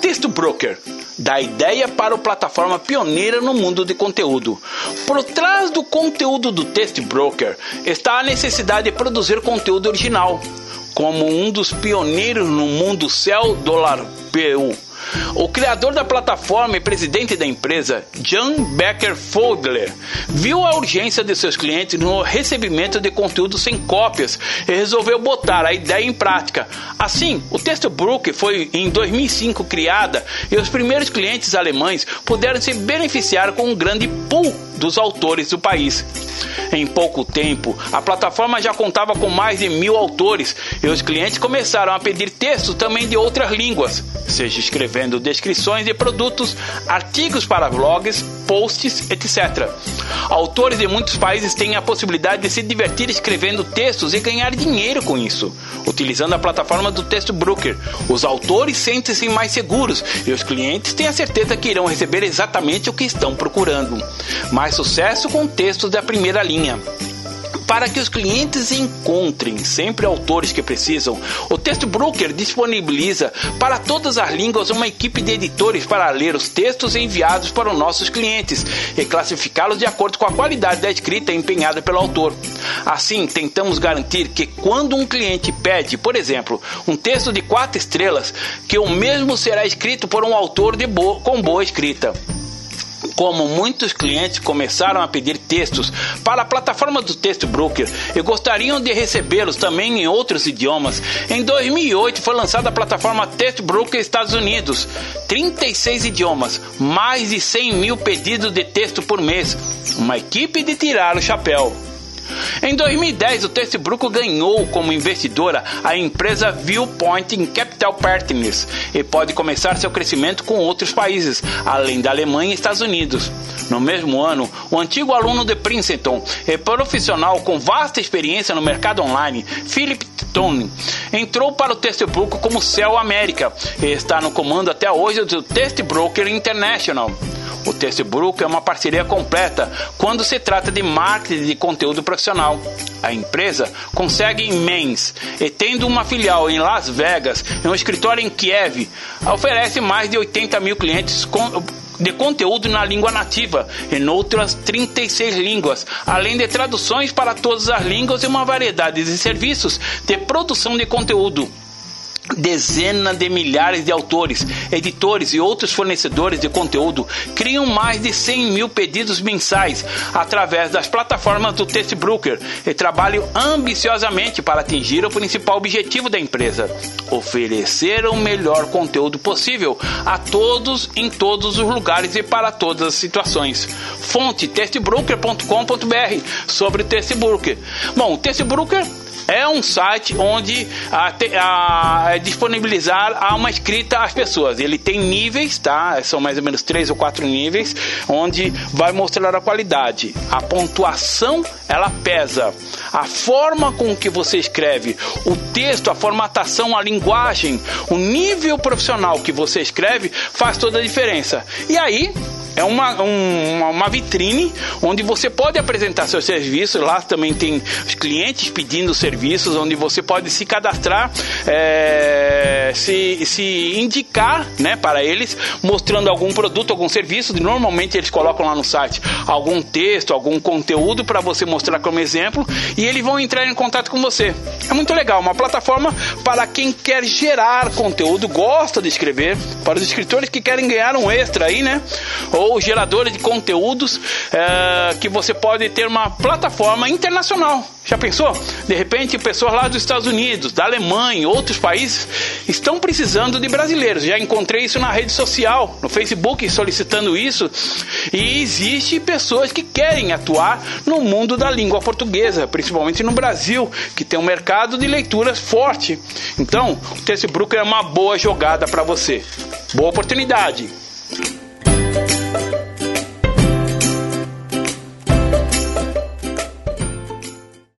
Texto Broker? Da ideia para a plataforma pioneira no mundo de conteúdo. Por trás do conteúdo do Text Broker está a necessidade de produzir conteúdo original, como um dos pioneiros no mundo Cell Dollar PU. O criador da plataforma e presidente da empresa, John Becker Fogler, viu a urgência de seus clientes no recebimento de conteúdo sem cópias e resolveu botar a ideia em prática. Assim, o Textbook foi em 2005 criada e os primeiros clientes alemães puderam se beneficiar com um grande pool dos autores do país. Em pouco tempo, a plataforma já contava com mais de mil autores e os clientes começaram a pedir textos também de outras línguas, seja escrevendo descrições de produtos, artigos para blogs, posts, etc. Autores de muitos países têm a possibilidade de se divertir escrevendo textos e ganhar dinheiro com isso, utilizando a plataforma do Texto Broker. Os autores sentem-se mais seguros e os clientes têm a certeza que irão receber exatamente o que estão procurando. Mais sucesso com textos da primeira linha. Para que os clientes encontrem sempre autores que precisam, o Texto Broker disponibiliza para todas as línguas uma equipe de editores para ler os textos enviados para os nossos clientes e classificá-los de acordo com a qualidade da escrita empenhada pelo autor. Assim, tentamos garantir que quando um cliente pede, por exemplo, um texto de quatro estrelas, que o mesmo será escrito por um autor de com boa escrita como muitos clientes começaram a pedir textos para a plataforma do Texto Broker e gostariam de recebê-los também em outros idiomas, em 2008 foi lançada a plataforma Texto Broker Estados Unidos, 36 idiomas, mais de 100 mil pedidos de texto por mês, uma equipe de tirar o chapéu. Em 2010, o Textbrook ganhou como investidora a empresa Viewpoint in Capital Partners e pode começar seu crescimento com outros países, além da Alemanha e Estados Unidos. No mesmo ano, o antigo aluno de Princeton e profissional com vasta experiência no mercado online, Philip Tone, entrou para o Textbrook como Cell América e está no comando até hoje do Textbroker International. O Textbook é uma parceria completa quando se trata de marketing de conteúdo profissional. A empresa consegue em Mainz e tendo uma filial em Las Vegas e um escritório em Kiev, oferece mais de 80 mil clientes de conteúdo na língua nativa, em outras 36 línguas, além de traduções para todas as línguas e uma variedade de serviços de produção de conteúdo dezenas de milhares de autores, editores e outros fornecedores de conteúdo criam mais de 100 mil pedidos mensais através das plataformas do Textbroker e trabalham ambiciosamente para atingir o principal objetivo da empresa: oferecer o melhor conteúdo possível a todos em todos os lugares e para todas as situações. Fonte textbroker.com.br sobre o Textbroker. Bom, o Textbroker é um site onde a, a, a disponibilizar uma escrita às pessoas. Ele tem níveis, tá? São mais ou menos três ou quatro níveis, onde vai mostrar a qualidade. A pontuação ela pesa. A forma com que você escreve, o texto, a formatação, a linguagem, o nível profissional que você escreve faz toda a diferença. E aí é uma, um, uma vitrine onde você pode apresentar seus serviços. Lá também tem os clientes pedindo serviços, onde você pode se cadastrar, é, se, se indicar né, para eles, mostrando algum produto, algum serviço. Normalmente eles colocam lá no site algum texto, algum conteúdo para você mostrar como exemplo e eles vão entrar em contato com você. É muito legal, uma plataforma para quem quer gerar conteúdo, gosta de escrever, para os escritores que querem ganhar um extra aí, né? Ou ou geradores de conteúdos é, que você pode ter uma plataforma internacional. Já pensou? De repente, pessoas lá dos Estados Unidos, da Alemanha, outros países estão precisando de brasileiros. Já encontrei isso na rede social, no Facebook, solicitando isso. E existe pessoas que querem atuar no mundo da língua portuguesa, principalmente no Brasil, que tem um mercado de leituras forte. Então, o Facebook é uma boa jogada para você. Boa oportunidade.